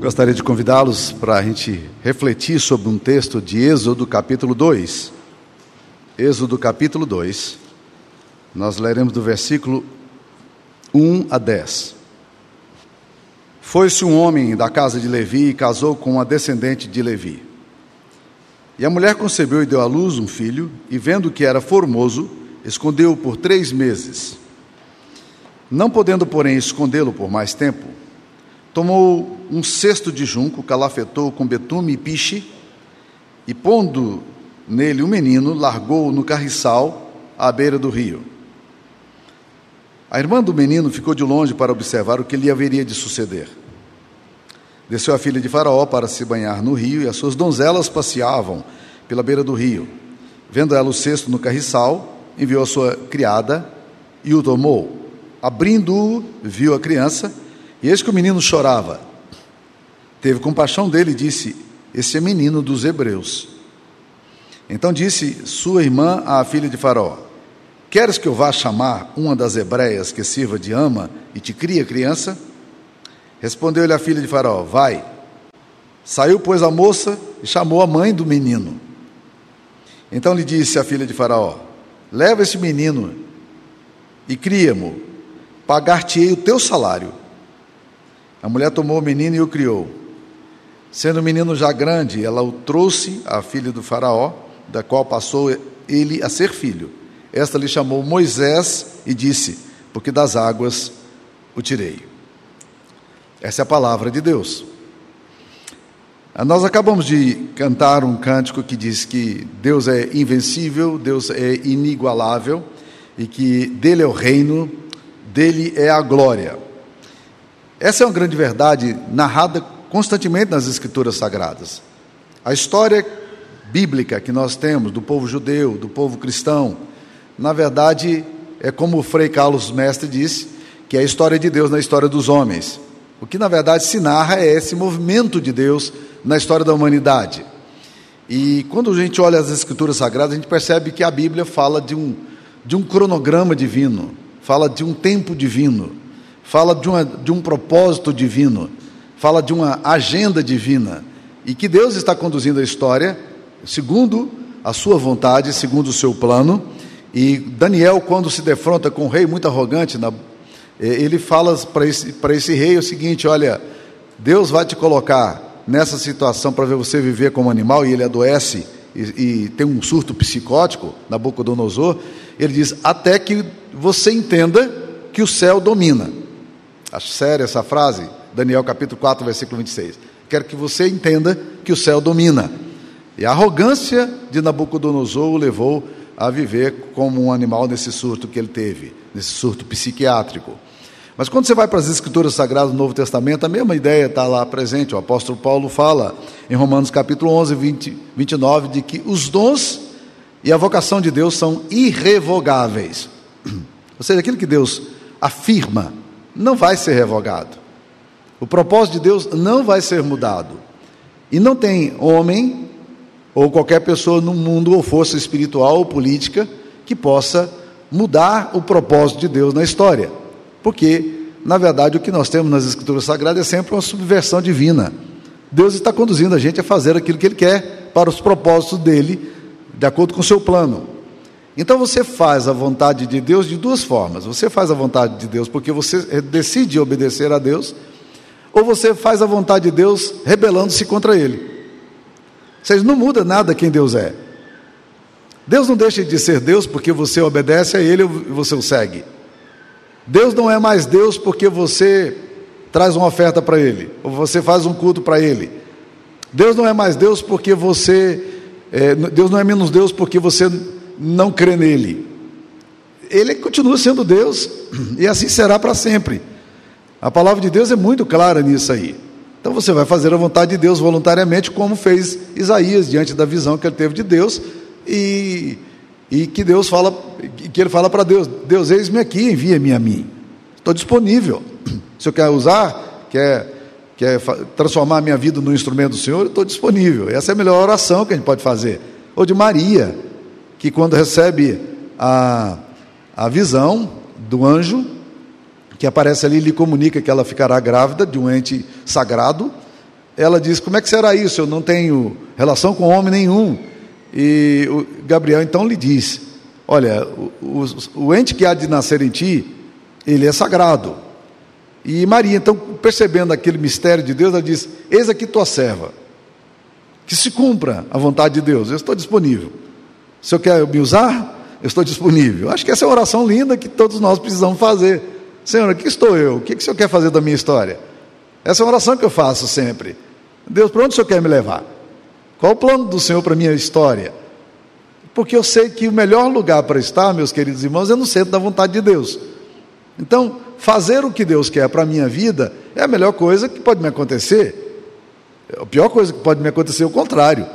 Gostaria de convidá-los para a gente refletir sobre um texto de Êxodo capítulo 2. Êxodo capítulo 2. Nós leremos do versículo 1 a 10. Foi-se um homem da casa de Levi e casou com uma descendente de Levi. E a mulher concebeu e deu à luz um filho, e vendo que era formoso, escondeu-o por três meses. Não podendo, porém, escondê-lo por mais tempo, tomou um cesto de junco, calafetou com betume e piche, e pondo nele o um menino, largou-o no carriçal à beira do rio. A irmã do menino ficou de longe para observar o que lhe haveria de suceder. Desceu a filha de Faraó para se banhar no rio, e as suas donzelas passeavam pela beira do rio. Vendo ela o cesto no carriçal, enviou a sua criada e o tomou. Abrindo-o, viu a criança, e eis que o menino chorava. Teve compaixão dele e disse: Esse é menino dos hebreus. Então disse sua irmã à filha de Faraó: Queres que eu vá chamar uma das hebreias que sirva de ama e te cria criança? Respondeu-lhe a filha de Faraó: Vai. Saiu, pois, a moça e chamou a mãe do menino. Então lhe disse a filha de Faraó: Leva esse menino e cria-mo, pagar-te-ei o teu salário. A mulher tomou o menino e o criou. Sendo o menino já grande, ela o trouxe à filha do Faraó, da qual passou ele a ser filho. Esta lhe chamou Moisés e disse: Porque das águas o tirei. Essa é a palavra de Deus. Nós acabamos de cantar um cântico que diz que Deus é invencível, Deus é inigualável e que dele é o reino, dele é a glória. Essa é uma grande verdade narrada constantemente nas Escrituras Sagradas. A história bíblica que nós temos do povo judeu, do povo cristão, na verdade é como o Frei Carlos Mestre disse, que é a história de Deus na história dos homens. O que na verdade se narra é esse movimento de Deus na história da humanidade. E quando a gente olha as Escrituras Sagradas, a gente percebe que a Bíblia fala de um, de um cronograma divino, fala de um tempo divino, fala de, uma, de um propósito divino, fala de uma agenda divina, e que Deus está conduzindo a história segundo a sua vontade, segundo o seu plano. E Daniel, quando se defronta com um rei muito arrogante, eh, ele fala para esse, esse rei o seguinte: Olha, Deus vai te colocar nessa situação para ver você viver como animal, e ele adoece e, e tem um surto psicótico na boca do Nosor. Ele diz: Até que você entenda que o céu domina. Acho séria essa frase, Daniel capítulo 4, versículo 26. Quero que você entenda que o céu domina. E a arrogância de Nabucodonosor o levou a viver como um animal nesse surto que ele teve, nesse surto psiquiátrico. Mas quando você vai para as Escrituras Sagradas do Novo Testamento, a mesma ideia está lá presente. O apóstolo Paulo fala em Romanos capítulo 11, 20, 29, de que os dons e a vocação de Deus são irrevogáveis. Ou seja, aquilo que Deus afirma não vai ser revogado. O propósito de Deus não vai ser mudado. E não tem homem ou qualquer pessoa no mundo, ou força espiritual ou política, que possa mudar o propósito de Deus na história. Porque, na verdade, o que nós temos nas Escrituras Sagradas é sempre uma subversão divina. Deus está conduzindo a gente a fazer aquilo que Ele quer para os propósitos dele, de acordo com o seu plano. Então você faz a vontade de Deus de duas formas. Você faz a vontade de Deus porque você decide obedecer a Deus, ou você faz a vontade de Deus rebelando-se contra Ele. Vocês não muda nada quem Deus é. Deus não deixa de ser Deus porque você obedece a Ele e você o segue. Deus não é mais Deus porque você traz uma oferta para Ele, ou você faz um culto para Ele. Deus não é mais Deus porque você. É, Deus não é menos Deus porque você não crê nele. Ele continua sendo Deus e assim será para sempre. A palavra de Deus é muito clara nisso aí. Então você vai fazer a vontade de Deus voluntariamente, como fez Isaías diante da visão que ele teve de Deus e, e que Deus fala, que ele fala para Deus: Deus, eis-me aqui, envia-me a mim. Estou disponível. Se eu quer usar, quer, quer transformar a minha vida num instrumento do Senhor, estou disponível. Essa é a melhor oração que a gente pode fazer. Ou de Maria, que quando recebe a, a visão do anjo, que aparece ali, lhe comunica que ela ficará grávida de um ente sagrado, ela diz: Como é que será isso? Eu não tenho relação com homem nenhum. E Gabriel então lhe diz: Olha, o, o, o ente que há de nascer em ti, ele é sagrado. E Maria, então, percebendo aquele mistério de Deus, ela diz: Eis aqui tua serva, que se cumpra a vontade de Deus, eu estou disponível. Se eu quer me usar, eu estou disponível. Acho que essa é uma oração linda que todos nós precisamos fazer. Senhor, aqui estou eu, o que, que o Senhor quer fazer da minha história? Essa é uma oração que eu faço sempre. Deus, para onde o Senhor quer me levar? Qual o plano do Senhor para a minha história? Porque eu sei que o melhor lugar para estar, meus queridos irmãos, é no centro da vontade de Deus. Então, fazer o que Deus quer para a minha vida é a melhor coisa que pode me acontecer. A pior coisa que pode me acontecer é o contrário.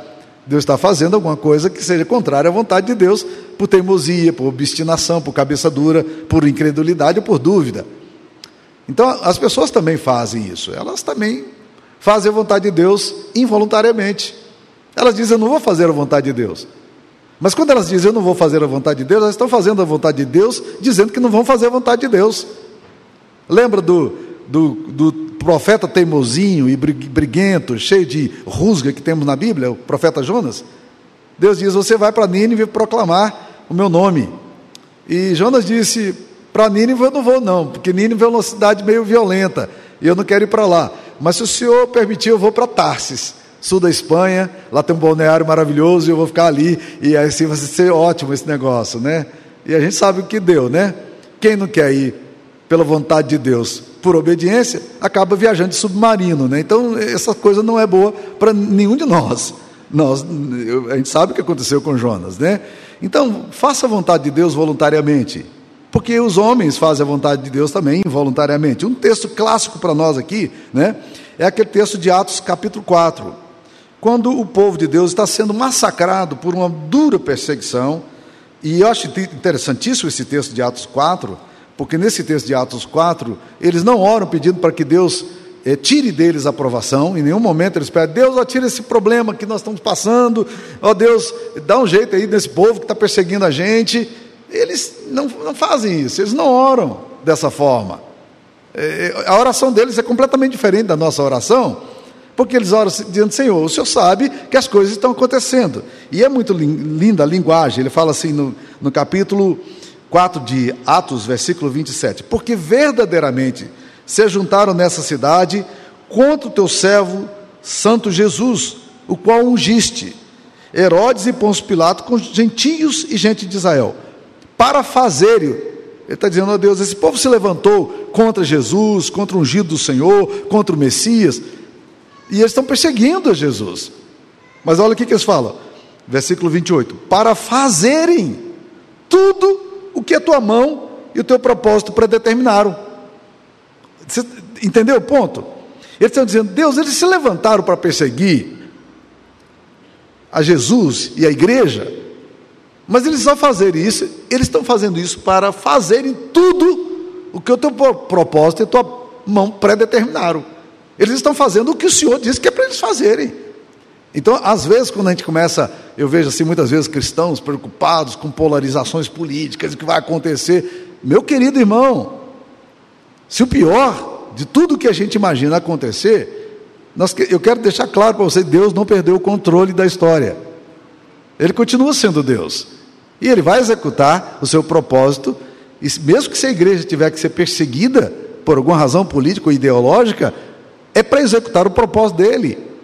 Deus está fazendo alguma coisa que seja contrária à vontade de Deus, por teimosia, por obstinação, por cabeça dura, por incredulidade ou por dúvida. Então, as pessoas também fazem isso, elas também fazem a vontade de Deus involuntariamente. Elas dizem, eu não vou fazer a vontade de Deus. Mas quando elas dizem, eu não vou fazer a vontade de Deus, elas estão fazendo a vontade de Deus, dizendo que não vão fazer a vontade de Deus. Lembra do, do, do profeta teimosinho e briguento, cheio de rusga que temos na Bíblia, o profeta Jonas? Deus diz: Você vai para Nínive proclamar o meu nome. E Jonas disse: Para Nínive eu não vou, não, porque Nínive é uma cidade meio violenta e eu não quero ir para lá. Mas se o senhor permitir, eu vou para Tarsis, sul da Espanha. Lá tem um balneário maravilhoso e eu vou ficar ali. E assim vai ser ótimo esse negócio, né? E a gente sabe o que deu, né? Quem não quer ir pela vontade de Deus, por obediência, acaba viajando de submarino, né? Então, essa coisa não é boa para nenhum de nós. Nós, a gente sabe o que aconteceu com Jonas, né? Então, faça a vontade de Deus voluntariamente, porque os homens fazem a vontade de Deus também involuntariamente. Um texto clássico para nós aqui, né? É aquele texto de Atos, capítulo 4, quando o povo de Deus está sendo massacrado por uma dura perseguição, e eu acho interessantíssimo esse texto de Atos 4, porque nesse texto de Atos 4, eles não oram pedindo para que Deus eh, tire deles a aprovação, em nenhum momento eles pedem, Deus, ó, tira esse problema que nós estamos passando, ó Deus, dá um jeito aí nesse povo que está perseguindo a gente. Eles não, não fazem isso, eles não oram dessa forma. Eh, a oração deles é completamente diferente da nossa oração, porque eles oram dizendo, Senhor, o Senhor sabe que as coisas estão acontecendo. E é muito linda a linguagem, ele fala assim no, no capítulo 4 de Atos, versículo 27. Porque verdadeiramente se juntaram nessa cidade contra o teu servo Santo Jesus, o qual ungiste, Herodes e Pôncio Pilato com gentios e gente de Israel, para fazerem. Ele está dizendo, oh Deus, esse povo se levantou contra Jesus, contra o ungido do Senhor, contra o Messias, e eles estão perseguindo a Jesus. Mas olha o que, que eles falam, versículo 28, para fazerem tudo que a tua mão e o teu propósito predeterminaram. Você entendeu o ponto? Eles estão dizendo, Deus, eles se levantaram para perseguir a Jesus e a igreja, mas eles ao fazer isso, eles estão fazendo isso para fazerem tudo o que o teu propósito e a tua mão predeterminaram. Eles estão fazendo o que o Senhor disse que é para eles fazerem. Então, às vezes, quando a gente começa, eu vejo assim muitas vezes cristãos preocupados com polarizações políticas, o que vai acontecer. Meu querido irmão, se o pior de tudo que a gente imagina acontecer, nós, eu quero deixar claro para você: Deus não perdeu o controle da história. Ele continua sendo Deus. E ele vai executar o seu propósito, e mesmo que se a igreja tiver que ser perseguida por alguma razão política ou ideológica, é para executar o propósito dele.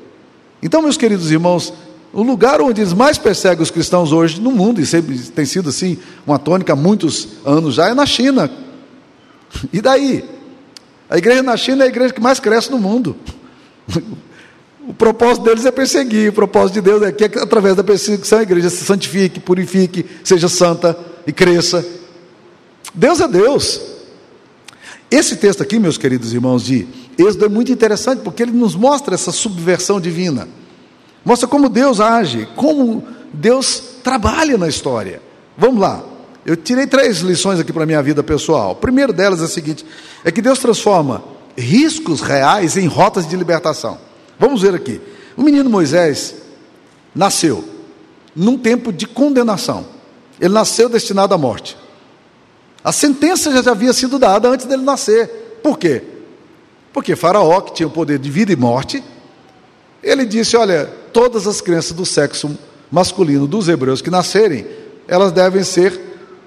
Então, meus queridos irmãos, o lugar onde eles mais perseguem os cristãos hoje no mundo, e sempre tem sido assim, uma tônica há muitos anos já, é na China. E daí? A igreja na China é a igreja que mais cresce no mundo. O propósito deles é perseguir, o propósito de Deus é que através da perseguição a igreja se santifique, purifique, seja santa e cresça. Deus é Deus. Esse texto aqui, meus queridos irmãos, de Êxodo é muito interessante porque ele nos mostra essa subversão divina. Mostra como Deus age, como Deus trabalha na história. Vamos lá. Eu tirei três lições aqui para a minha vida pessoal. A primeira delas é a seguinte: é que Deus transforma riscos reais em rotas de libertação. Vamos ver aqui. O menino Moisés nasceu num tempo de condenação. Ele nasceu destinado à morte. A sentença já havia sido dada antes dele nascer. Por quê? Porque Faraó, que tinha o poder de vida e morte, Ele disse: Olha, todas as crianças do sexo masculino dos hebreus que nascerem, elas devem ser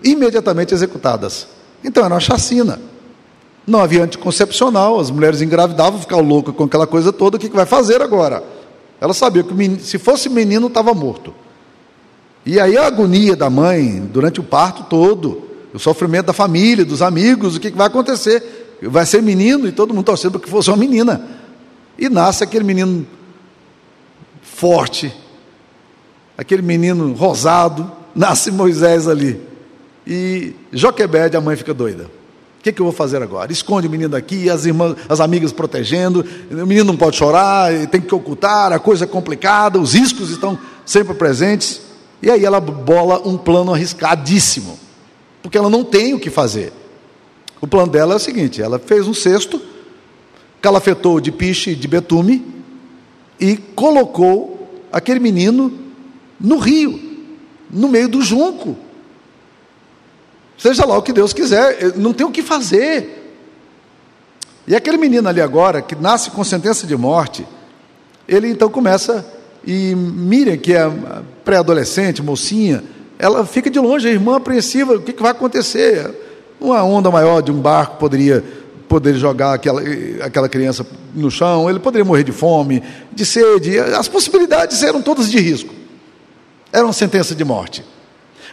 imediatamente executadas. Então era uma chacina. Não havia anticoncepcional, as mulheres engravidavam, ficavam loucas com aquela coisa toda, o que, que vai fazer agora? Ela sabia que se fosse menino, estava morto. E aí a agonia da mãe durante o parto todo, o sofrimento da família, dos amigos, o que, vai acontecer? Vai ser menino e todo mundo torcendo para que fosse uma menina. E nasce aquele menino forte, aquele menino rosado, nasce Moisés ali. E Joquebede, a mãe fica doida. O que, que eu vou fazer agora? Esconde o menino daqui, as irmãs, as amigas protegendo, o menino não pode chorar, tem que ocultar, a coisa é complicada, os riscos estão sempre presentes. E aí ela bola um plano arriscadíssimo, porque ela não tem o que fazer. O plano dela é o seguinte: ela fez um cesto, calafetou de piche de betume e colocou aquele menino no rio, no meio do junco. Seja lá o que Deus quiser, não tem o que fazer. E aquele menino ali agora, que nasce com sentença de morte, ele então começa, e Miriam, que é pré-adolescente, mocinha, ela fica de longe, a irmã apreensiva, o que, que vai acontecer? Uma onda maior de um barco poderia poder jogar aquela, aquela criança no chão, ele poderia morrer de fome, de sede, as possibilidades eram todas de risco. Era uma sentença de morte.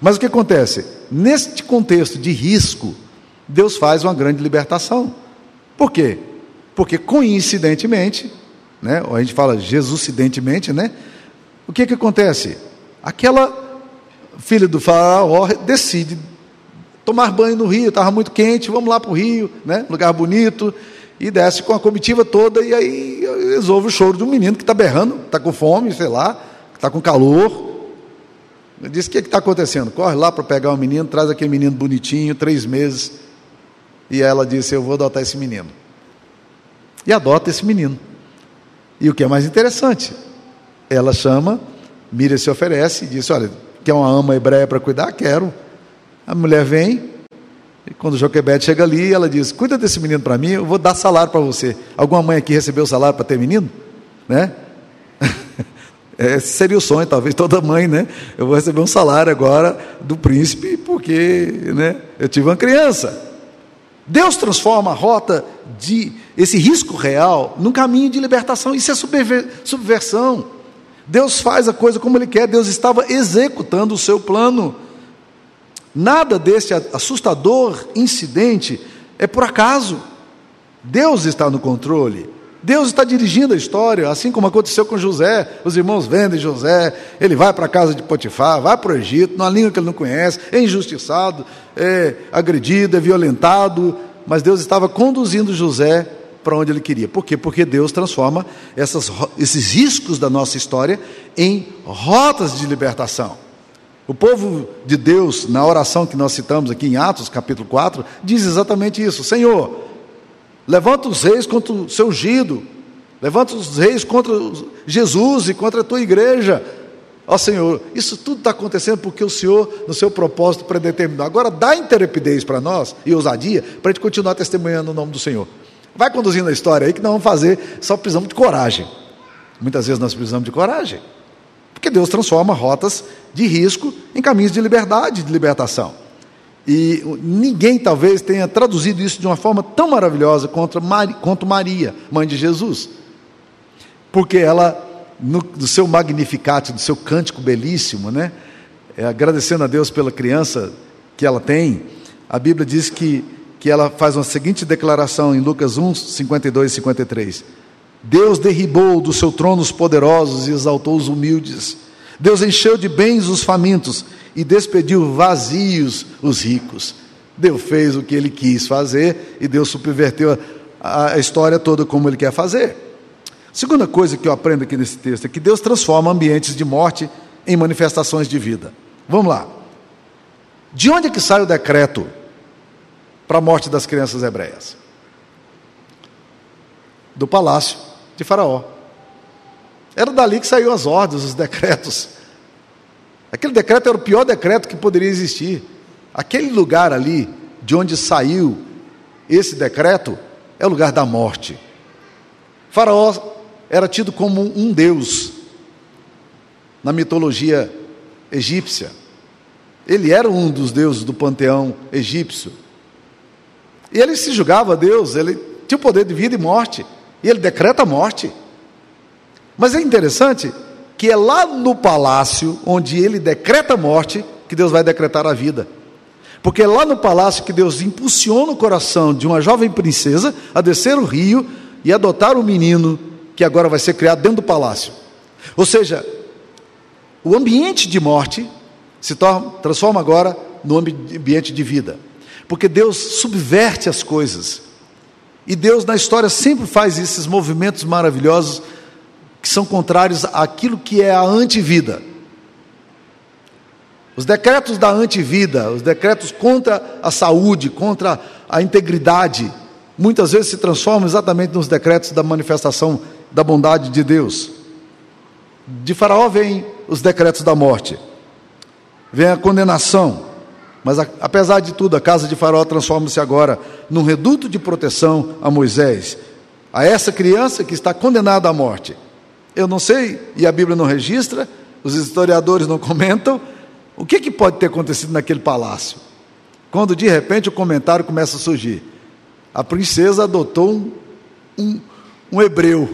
Mas o que acontece? Neste contexto de risco, Deus faz uma grande libertação. Por quê? Porque coincidentemente, né, ou a gente fala Jesusidentemente, né? O que que acontece? Aquela filha do faraó decide tomar banho no rio, estava muito quente, vamos lá para o rio, né? lugar bonito, e desce com a comitiva toda, e aí resolve o choro de um menino que está berrando, está com fome, sei lá, está com calor. Diz: O que está acontecendo? Corre lá para pegar o menino, traz aquele menino bonitinho, três meses. E ela disse: Eu vou adotar esse menino. E adota esse menino. E o que é mais interessante, ela chama, Miriam se oferece e diz: Olha, quer uma ama hebreia para cuidar? Quero. A mulher vem, e quando Joquebede chega ali, ela diz: Cuida desse menino para mim, eu vou dar salário para você. Alguma mãe aqui recebeu salário para ter menino? Né? Esse seria o sonho, talvez, toda mãe, né? Eu vou receber um salário agora do príncipe, porque né, eu tive uma criança. Deus transforma a rota de esse risco real num caminho de libertação. Isso é subversão. Deus faz a coisa como Ele quer, Deus estava executando o seu plano. Nada desse assustador incidente é por acaso. Deus está no controle. Deus está dirigindo a história, assim como aconteceu com José. Os irmãos vendem José, ele vai para a casa de Potifar, vai para o Egito, numa língua que ele não conhece, é injustiçado, é agredido, é violentado, mas Deus estava conduzindo José para onde ele queria. Por quê? Porque Deus transforma essas, esses riscos da nossa história em rotas de libertação. O povo de Deus, na oração que nós citamos aqui em Atos, capítulo 4, diz exatamente isso: Senhor, levanta os reis contra o seu ungido, levanta os reis contra Jesus e contra a tua igreja. Ó Senhor, isso tudo está acontecendo porque o Senhor, no seu propósito, predeterminou. Agora dá interepidez para nós e ousadia para a gente continuar testemunhando o nome do Senhor. Vai conduzindo a história aí que nós vamos fazer, só precisamos de coragem. Muitas vezes nós precisamos de coragem. Porque Deus transforma rotas de risco em caminhos de liberdade, de libertação. E ninguém talvez tenha traduzido isso de uma forma tão maravilhosa quanto Maria, mãe de Jesus. Porque ela, no, no seu magnificat, do seu cântico belíssimo, né, é, agradecendo a Deus pela criança que ela tem, a Bíblia diz que, que ela faz uma seguinte declaração em Lucas 1, 52 e 53. Deus derribou do seu trono os poderosos e exaltou os humildes. Deus encheu de bens os famintos e despediu vazios os ricos. Deus fez o que ele quis fazer e Deus subverteu a, a história toda como ele quer fazer. Segunda coisa que eu aprendo aqui nesse texto é que Deus transforma ambientes de morte em manifestações de vida. Vamos lá. De onde é que sai o decreto para a morte das crianças hebreias? Do palácio de Faraó. Era dali que saiu as ordens, os decretos. Aquele decreto era o pior decreto que poderia existir. Aquele lugar ali, de onde saiu esse decreto, é o lugar da morte. Faraó era tido como um deus na mitologia egípcia. Ele era um dos deuses do panteão egípcio. E ele se julgava Deus, ele tinha o poder de vida e morte, e ele decreta a morte. Mas é interessante que é lá no palácio onde ele decreta a morte que Deus vai decretar a vida. Porque é lá no palácio que Deus impulsiona o coração de uma jovem princesa a descer o rio e adotar um menino que agora vai ser criado dentro do palácio. Ou seja, o ambiente de morte se torna, transforma agora no ambiente de vida. Porque Deus subverte as coisas. E Deus na história sempre faz esses movimentos maravilhosos que são contrários àquilo que é a antivida. Os decretos da antivida, os decretos contra a saúde, contra a integridade, muitas vezes se transformam exatamente nos decretos da manifestação da bondade de Deus. De Faraó vêm os decretos da morte, vem a condenação, mas apesar de tudo, a casa de Faraó transforma-se agora num reduto de proteção a Moisés, a essa criança que está condenada à morte. Eu não sei, e a Bíblia não registra, os historiadores não comentam, o que, que pode ter acontecido naquele palácio? Quando de repente o comentário começa a surgir. A princesa adotou um, um, um hebreu.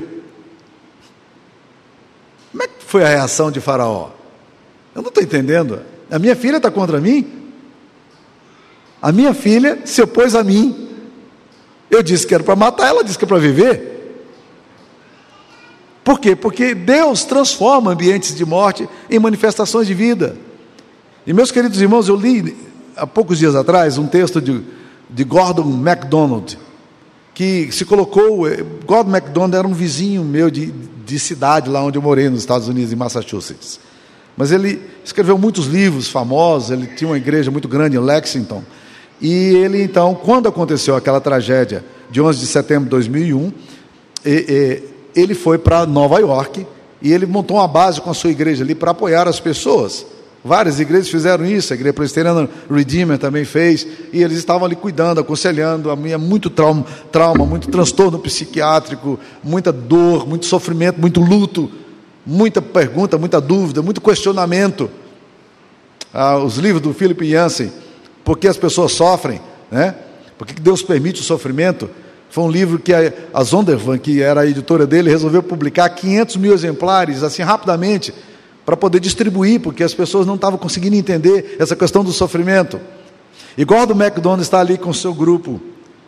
Como é que foi a reação de Faraó? Eu não estou entendendo. A minha filha está contra mim? A minha filha se opôs a mim. Eu disse que era para matar, ela disse que é para viver. Por quê? Porque Deus transforma ambientes de morte em manifestações de vida. E meus queridos irmãos, eu li há poucos dias atrás um texto de, de Gordon MacDonald, que se colocou. Eh, Gordon MacDonald era um vizinho meu de, de cidade, lá onde eu morei, nos Estados Unidos, em Massachusetts. Mas ele escreveu muitos livros famosos, ele tinha uma igreja muito grande em Lexington. E ele, então, quando aconteceu aquela tragédia de 11 de setembro de 2001, e, e, ele foi para Nova York e ele montou uma base com a sua igreja ali para apoiar as pessoas. Várias igrejas fizeram isso, a igreja presbiteriana Redeemer também fez, e eles estavam ali cuidando, aconselhando. Havia muito trauma, trauma, muito transtorno psiquiátrico, muita dor, muito sofrimento, muito luto, muita pergunta, muita dúvida, muito questionamento. Ah, os livros do Philip Yancey, por que as pessoas sofrem, né? Por que Deus permite o sofrimento? Foi um livro que a Zondervan, que era a editora dele, resolveu publicar 500 mil exemplares, assim, rapidamente, para poder distribuir, porque as pessoas não estavam conseguindo entender essa questão do sofrimento. E Gordon MacDonald está ali com o seu grupo,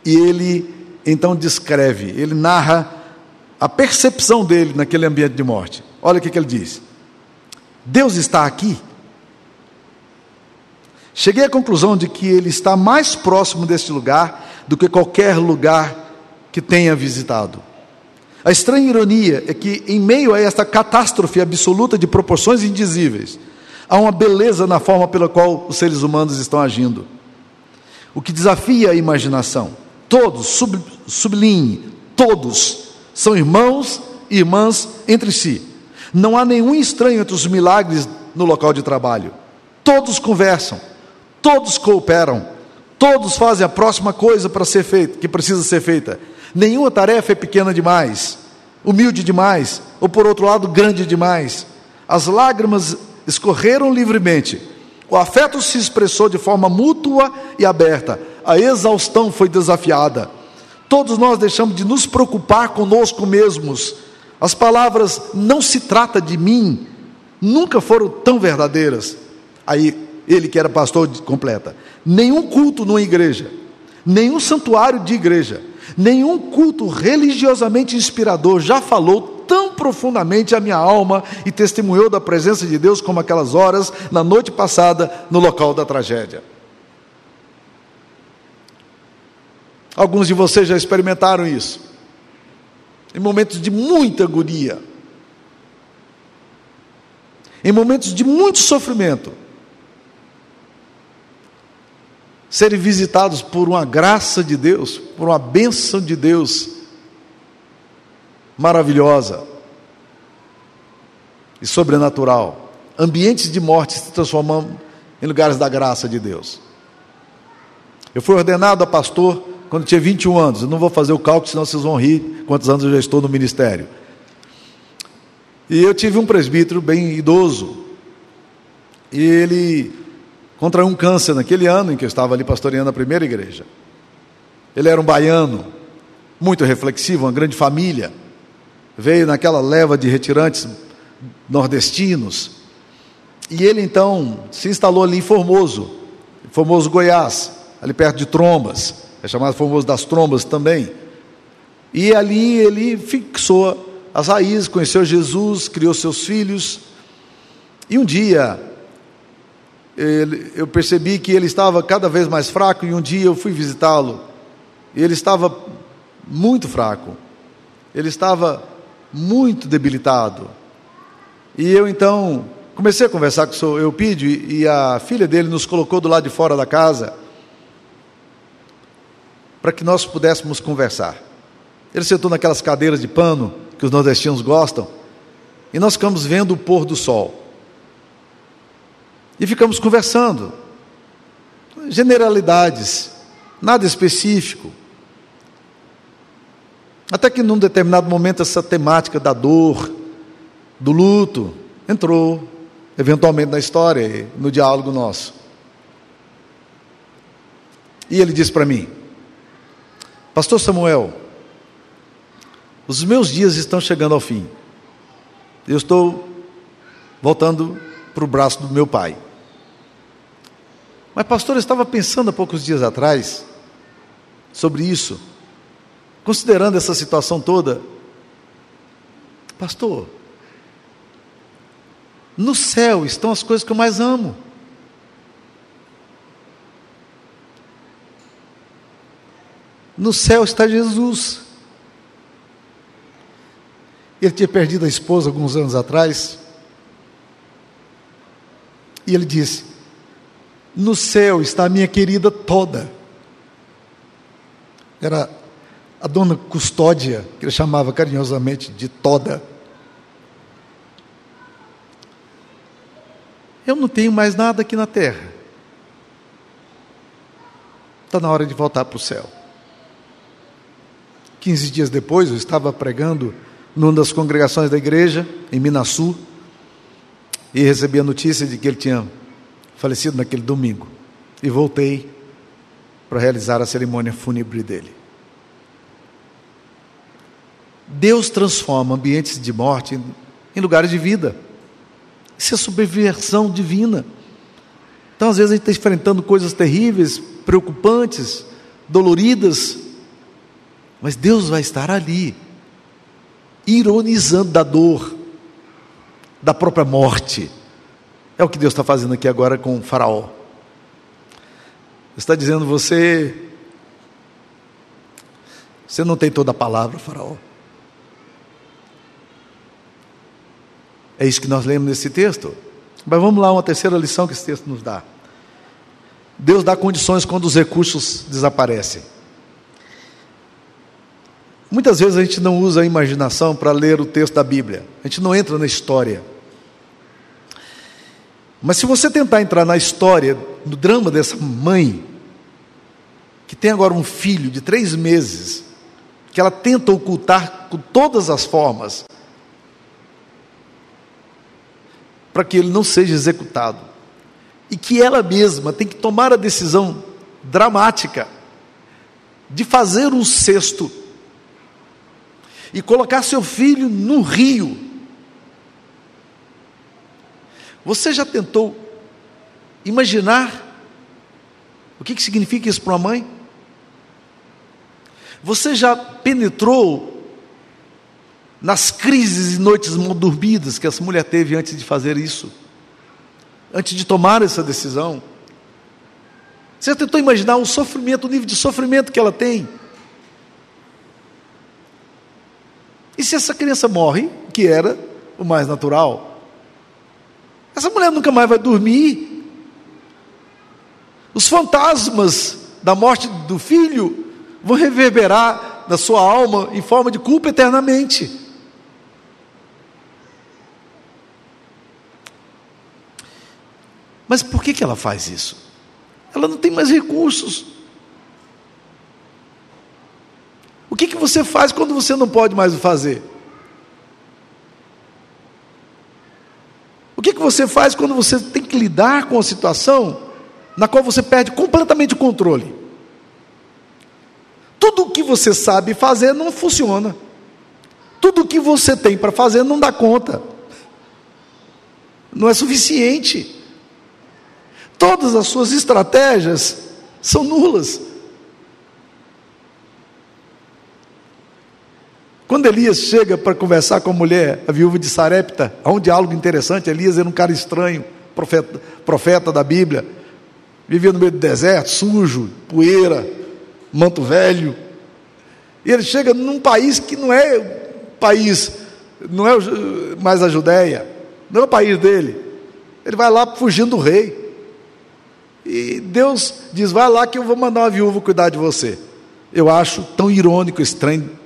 e ele então descreve, ele narra a percepção dele naquele ambiente de morte. Olha o que, que ele diz: Deus está aqui. Cheguei à conclusão de que ele está mais próximo deste lugar do que qualquer lugar que tenha visitado. A estranha ironia é que, em meio a esta catástrofe absoluta de proporções indizíveis, há uma beleza na forma pela qual os seres humanos estão agindo. O que desafia a imaginação. Todos, sub, sublinhe, todos são irmãos e irmãs entre si. Não há nenhum estranho entre os milagres no local de trabalho. Todos conversam, todos cooperam, todos fazem a próxima coisa para ser feita, que precisa ser feita. Nenhuma tarefa é pequena demais, humilde demais, ou por outro lado, grande demais. As lágrimas escorreram livremente, o afeto se expressou de forma mútua e aberta, a exaustão foi desafiada. Todos nós deixamos de nos preocupar conosco mesmos. As palavras não se trata de mim nunca foram tão verdadeiras. Aí ele que era pastor completa. Nenhum culto numa igreja, nenhum santuário de igreja, Nenhum culto religiosamente inspirador já falou tão profundamente a minha alma e testemunhou da presença de Deus como aquelas horas na noite passada no local da tragédia. Alguns de vocês já experimentaram isso. Em momentos de muita agonia. Em momentos de muito sofrimento serem visitados por uma graça de Deus, por uma bênção de Deus maravilhosa e sobrenatural. Ambientes de morte se transformam em lugares da graça de Deus. Eu fui ordenado a pastor quando tinha 21 anos. Eu não vou fazer o cálculo, senão vocês vão rir quantos anos eu já estou no ministério. E eu tive um presbítero bem idoso. E ele contraiu um câncer naquele ano em que eu estava ali pastoreando a primeira igreja. Ele era um baiano, muito reflexivo, uma grande família. Veio naquela leva de retirantes nordestinos. E ele então se instalou ali em Formoso, Formoso Goiás, ali perto de Trombas, é chamado Formoso das Trombas também. E ali ele fixou as raízes, conheceu Jesus, criou seus filhos. E um dia ele, eu percebi que ele estava cada vez mais fraco, e um dia eu fui visitá-lo. Ele estava muito fraco, ele estava muito debilitado. E eu então comecei a conversar com o seu Eupídio, e a filha dele nos colocou do lado de fora da casa para que nós pudéssemos conversar. Ele sentou naquelas cadeiras de pano que os nordestinos gostam, e nós ficamos vendo o pôr do sol. E ficamos conversando. Generalidades, nada específico. Até que num determinado momento essa temática da dor, do luto, entrou eventualmente na história, no diálogo nosso. E ele disse para mim: Pastor Samuel, os meus dias estão chegando ao fim. Eu estou voltando para o braço do meu pai. Mas, pastor, eu estava pensando há poucos dias atrás sobre isso, considerando essa situação toda. Pastor, no céu estão as coisas que eu mais amo. No céu está Jesus. Ele tinha perdido a esposa alguns anos atrás. E ele disse: No céu está a minha querida toda. Era a dona Custódia, que ele chamava carinhosamente de Toda. Eu não tenho mais nada aqui na terra. Está na hora de voltar para o céu. Quinze dias depois, eu estava pregando numa das congregações da igreja, em Minasul, e recebi a notícia de que ele tinha falecido naquele domingo. E voltei para realizar a cerimônia fúnebre dele. Deus transforma ambientes de morte em lugares de vida. Isso é subversão divina. Então, às vezes, a gente está enfrentando coisas terríveis, preocupantes, doloridas, mas Deus vai estar ali, ironizando da dor, da própria morte. É o que Deus está fazendo aqui agora com o Faraó. Está dizendo você, você não tem toda a palavra, Faraó. É isso que nós lemos nesse texto. Mas vamos lá, uma terceira lição que esse texto nos dá. Deus dá condições quando os recursos desaparecem. Muitas vezes a gente não usa a imaginação para ler o texto da Bíblia, a gente não entra na história. Mas se você tentar entrar na história, no drama dessa mãe, que tem agora um filho de três meses, que ela tenta ocultar com todas as formas, para que ele não seja executado, e que ela mesma tem que tomar a decisão dramática de fazer um cesto e colocar seu filho no rio. Você já tentou imaginar o que, que significa isso para uma mãe? Você já penetrou nas crises e noites mal dormidas que essa mulher teve antes de fazer isso? Antes de tomar essa decisão? Você já tentou imaginar o sofrimento, o nível de sofrimento que ela tem? E se essa criança morre, que era o mais natural? Essa mulher nunca mais vai dormir. Os fantasmas da morte do filho vão reverberar na sua alma em forma de culpa eternamente. Mas por que, que ela faz isso? Ela não tem mais recursos. O que, que você faz quando você não pode mais fazer? O que, que você faz quando você tem que lidar com a situação na qual você perde completamente o controle? Tudo o que você sabe fazer não funciona. Tudo o que você tem para fazer não dá conta. Não é suficiente. Todas as suas estratégias são nulas. Quando Elias chega para conversar com a mulher, a viúva de Sarepta, há um diálogo interessante. Elias era um cara estranho, profeta, profeta da Bíblia, vivia no meio do deserto, sujo, poeira, manto velho. E ele chega num país que não é país, não é mais a Judéia, não é o país dele. Ele vai lá fugindo do rei. E Deus diz: vai lá que eu vou mandar uma viúva cuidar de você. Eu acho tão irônico, estranho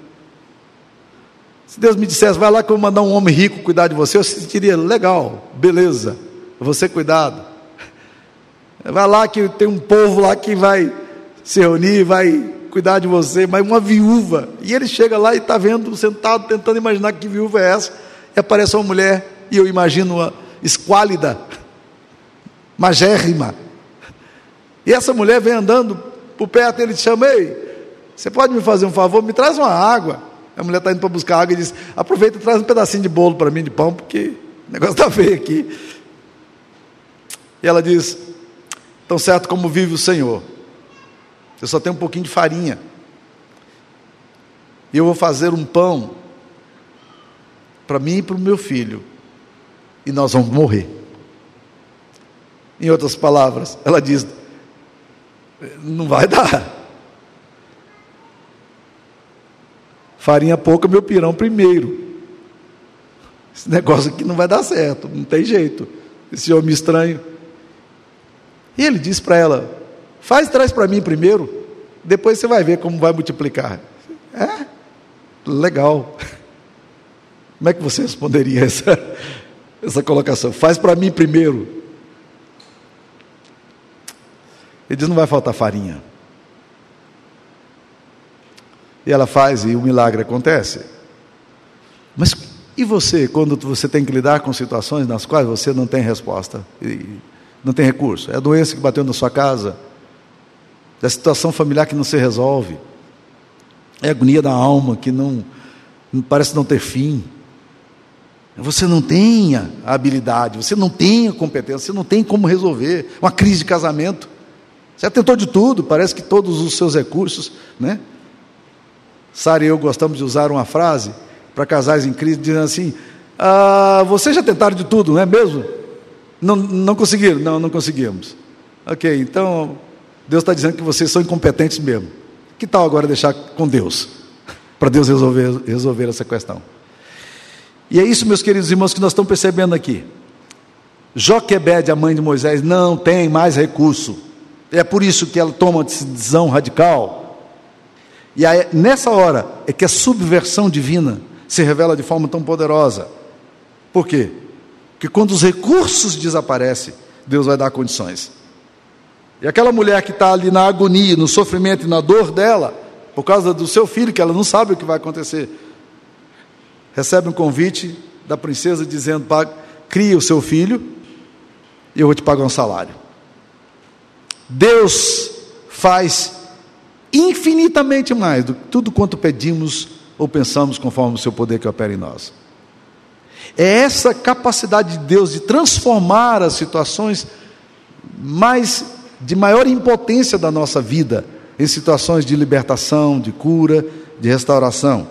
se Deus me dissesse, vai lá que eu vou mandar um homem rico cuidar de você, eu sentiria, legal, beleza, ser cuidado. Vai lá que tem um povo lá que vai se reunir, vai cuidar de você, mas uma viúva. E ele chega lá e está vendo, sentado, tentando imaginar que viúva é essa. E aparece uma mulher, e eu imagino uma esquálida, magérrima. E essa mulher vem andando por perto, ele te chama, ei, você pode me fazer um favor? Me traz uma água. A mulher está indo para buscar água e diz: aproveita e traz um pedacinho de bolo para mim, de pão, porque o negócio está feio aqui. E ela diz: tão certo como vive o Senhor, eu só tenho um pouquinho de farinha. E eu vou fazer um pão para mim e para o meu filho. E nós vamos morrer. Em outras palavras, ela diz: não vai dar. Farinha pouca, meu pirão primeiro. Esse negócio aqui não vai dar certo, não tem jeito. Esse homem estranho. E ele disse para ela: faz, traz para mim primeiro, depois você vai ver como vai multiplicar. É? Legal. Como é que você responderia essa, essa colocação? Faz para mim primeiro. Ele diz: não vai faltar farinha. E ela faz e o milagre acontece. Mas e você, quando você tem que lidar com situações nas quais você não tem resposta, não tem recurso? É a doença que bateu na sua casa, é a situação familiar que não se resolve, é a agonia da alma que não parece não ter fim. Você não tem a habilidade, você não tem a competência, você não tem como resolver uma crise de casamento. Você tentou de tudo, parece que todos os seus recursos, né? Sara e eu gostamos de usar uma frase para casais em crise, dizendo assim: ah, vocês já tentaram de tudo, não é mesmo? Não, não conseguiram? Não, não conseguimos. Ok, então Deus está dizendo que vocês são incompetentes mesmo. Que tal agora deixar com Deus? Para Deus resolver, resolver essa questão. E é isso, meus queridos irmãos, que nós estamos percebendo aqui. Joquebede, a mãe de Moisés, não tem mais recurso. É por isso que ela toma uma decisão radical e aí, nessa hora é que a subversão divina se revela de forma tão poderosa. Por quê? Porque quando os recursos desaparecem, Deus vai dar condições. E aquela mulher que está ali na agonia, no sofrimento e na dor dela, por causa do seu filho, que ela não sabe o que vai acontecer, recebe um convite da princesa dizendo: cria o seu filho e eu vou te pagar um salário. Deus faz infinitamente mais do que tudo quanto pedimos ou pensamos conforme o seu poder que opera em nós. É essa capacidade de Deus de transformar as situações mais de maior impotência da nossa vida em situações de libertação, de cura, de restauração.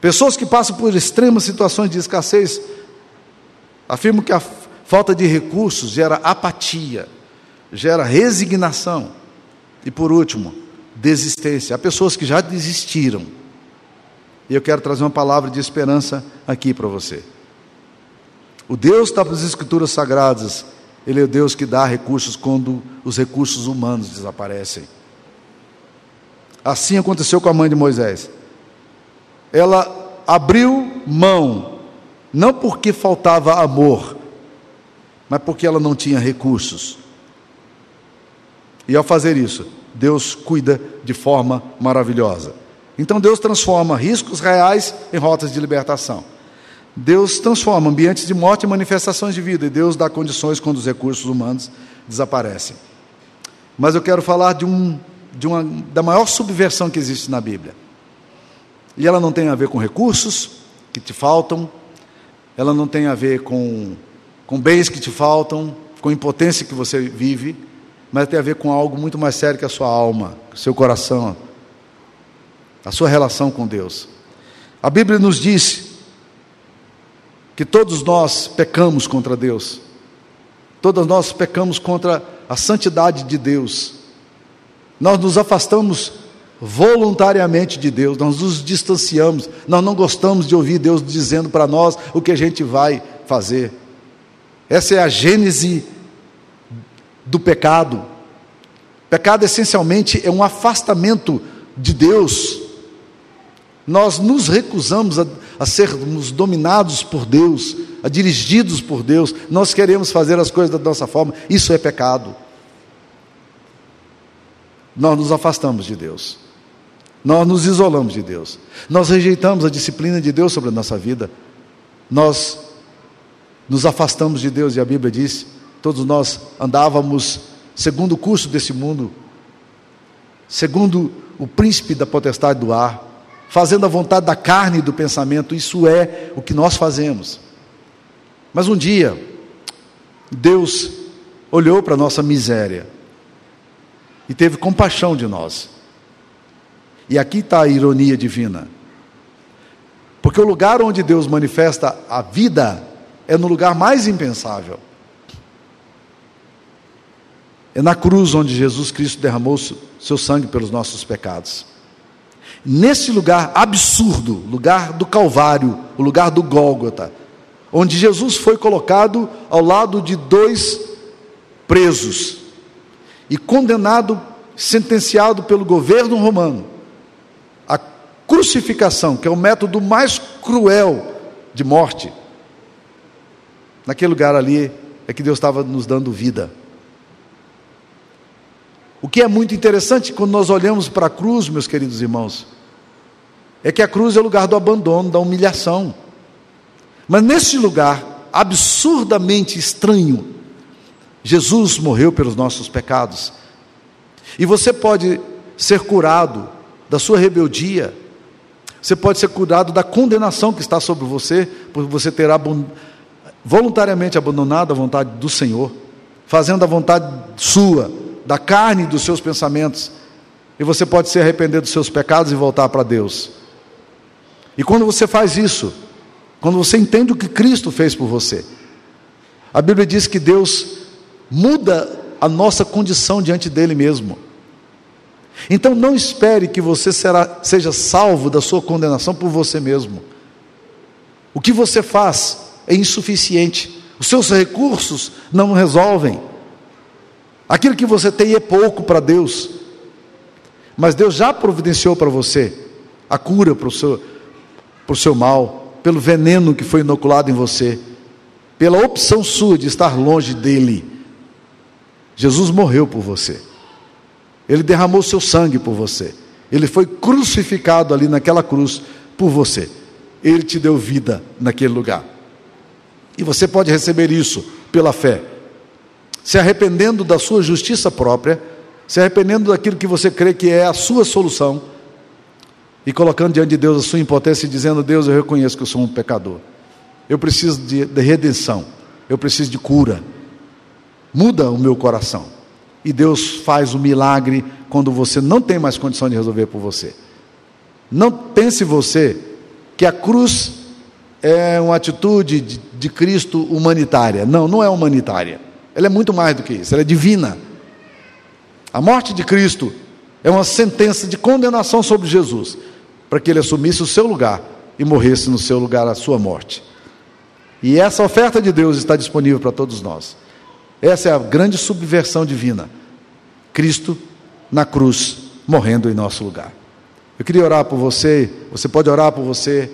Pessoas que passam por extremas situações de escassez afirmam que a falta de recursos gera apatia, gera resignação. E por último, desistência. Há pessoas que já desistiram. E eu quero trazer uma palavra de esperança aqui para você. O Deus das Escrituras Sagradas, Ele é o Deus que dá recursos quando os recursos humanos desaparecem. Assim aconteceu com a mãe de Moisés. Ela abriu mão, não porque faltava amor, mas porque ela não tinha recursos. E ao fazer isso, Deus cuida de forma maravilhosa. Então Deus transforma riscos reais em rotas de libertação. Deus transforma ambientes de morte em manifestações de vida, e Deus dá condições quando os recursos humanos desaparecem. Mas eu quero falar de, um, de uma, da maior subversão que existe na Bíblia. E ela não tem a ver com recursos que te faltam, ela não tem a ver com, com bens que te faltam, com impotência que você vive, mas tem a ver com algo muito mais sério que a sua alma, seu coração, a sua relação com Deus. A Bíblia nos diz que todos nós pecamos contra Deus, todos nós pecamos contra a santidade de Deus, nós nos afastamos voluntariamente de Deus, nós nos distanciamos, nós não gostamos de ouvir Deus dizendo para nós o que a gente vai fazer. Essa é a gênese do pecado. Pecado essencialmente é um afastamento de Deus. Nós nos recusamos a, a sermos dominados por Deus, a dirigidos por Deus. Nós queremos fazer as coisas da nossa forma. Isso é pecado. Nós nos afastamos de Deus. Nós nos isolamos de Deus. Nós rejeitamos a disciplina de Deus sobre a nossa vida. Nós nos afastamos de Deus e a Bíblia diz Todos nós andávamos segundo o curso desse mundo, segundo o príncipe da potestade do ar, fazendo a vontade da carne e do pensamento, isso é o que nós fazemos. Mas um dia, Deus olhou para a nossa miséria e teve compaixão de nós. E aqui está a ironia divina. Porque o lugar onde Deus manifesta a vida é no lugar mais impensável. É na cruz onde Jesus Cristo derramou seu sangue pelos nossos pecados. Nesse lugar absurdo, lugar do Calvário, o lugar do Gólgota, onde Jesus foi colocado ao lado de dois presos e condenado, sentenciado pelo governo romano, a crucificação, que é o método mais cruel de morte. Naquele lugar ali é que Deus estava nos dando vida. O que é muito interessante quando nós olhamos para a cruz, meus queridos irmãos, é que a cruz é o lugar do abandono, da humilhação. Mas nesse lugar absurdamente estranho, Jesus morreu pelos nossos pecados. E você pode ser curado da sua rebeldia, você pode ser curado da condenação que está sobre você, por você ter voluntariamente abandonado a vontade do Senhor, fazendo a vontade sua, da carne e dos seus pensamentos. E você pode se arrepender dos seus pecados e voltar para Deus. E quando você faz isso, quando você entende o que Cristo fez por você, a Bíblia diz que Deus muda a nossa condição diante dele mesmo. Então não espere que você será, seja salvo da sua condenação por você mesmo. O que você faz é insuficiente. Os seus recursos não resolvem. Aquilo que você tem é pouco para Deus. Mas Deus já providenciou para você a cura para o seu, para o seu mal, pelo veneno que foi inoculado em você, pela opção sua de estar longe dele. Jesus morreu por você. Ele derramou seu sangue por você. Ele foi crucificado ali naquela cruz por você. Ele te deu vida naquele lugar. E você pode receber isso pela fé se arrependendo da sua justiça própria, se arrependendo daquilo que você crê que é a sua solução, e colocando diante de Deus a sua impotência e dizendo: Deus, eu reconheço que eu sou um pecador, eu preciso de, de redenção, eu preciso de cura, muda o meu coração. E Deus faz o milagre quando você não tem mais condição de resolver por você. Não pense você que a cruz é uma atitude de, de Cristo humanitária. Não, não é humanitária. Ela é muito mais do que isso, ela é divina. A morte de Cristo é uma sentença de condenação sobre Jesus, para que ele assumisse o seu lugar e morresse no seu lugar a sua morte. E essa oferta de Deus está disponível para todos nós. Essa é a grande subversão divina. Cristo na cruz, morrendo em nosso lugar. Eu queria orar por você, você pode orar por você.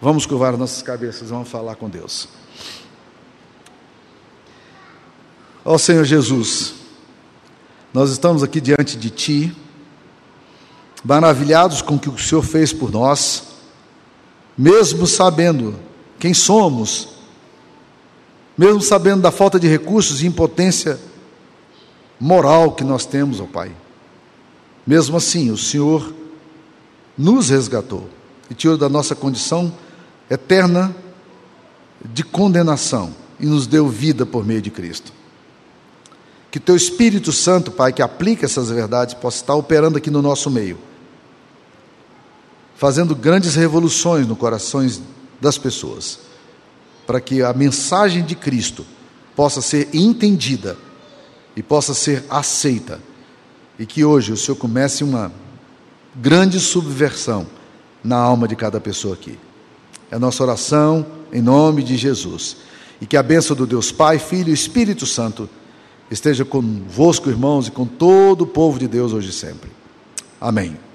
Vamos curvar nossas cabeças, vamos falar com Deus. Ó oh, Senhor Jesus, nós estamos aqui diante de Ti, maravilhados com o que o Senhor fez por nós, mesmo sabendo quem somos, mesmo sabendo da falta de recursos e impotência moral que nós temos, ó Pai. Mesmo assim, o Senhor nos resgatou e tirou da nossa condição eterna de condenação e nos deu vida por meio de Cristo. Que teu Espírito Santo, Pai, que aplica essas verdades, possa estar operando aqui no nosso meio, fazendo grandes revoluções no corações das pessoas, para que a mensagem de Cristo possa ser entendida e possa ser aceita, e que hoje o Senhor comece uma grande subversão na alma de cada pessoa aqui. É a nossa oração em nome de Jesus. E que a bênção do Deus Pai, Filho e Espírito Santo esteja convosco, irmãos, e com todo o povo de Deus hoje e sempre. Amém.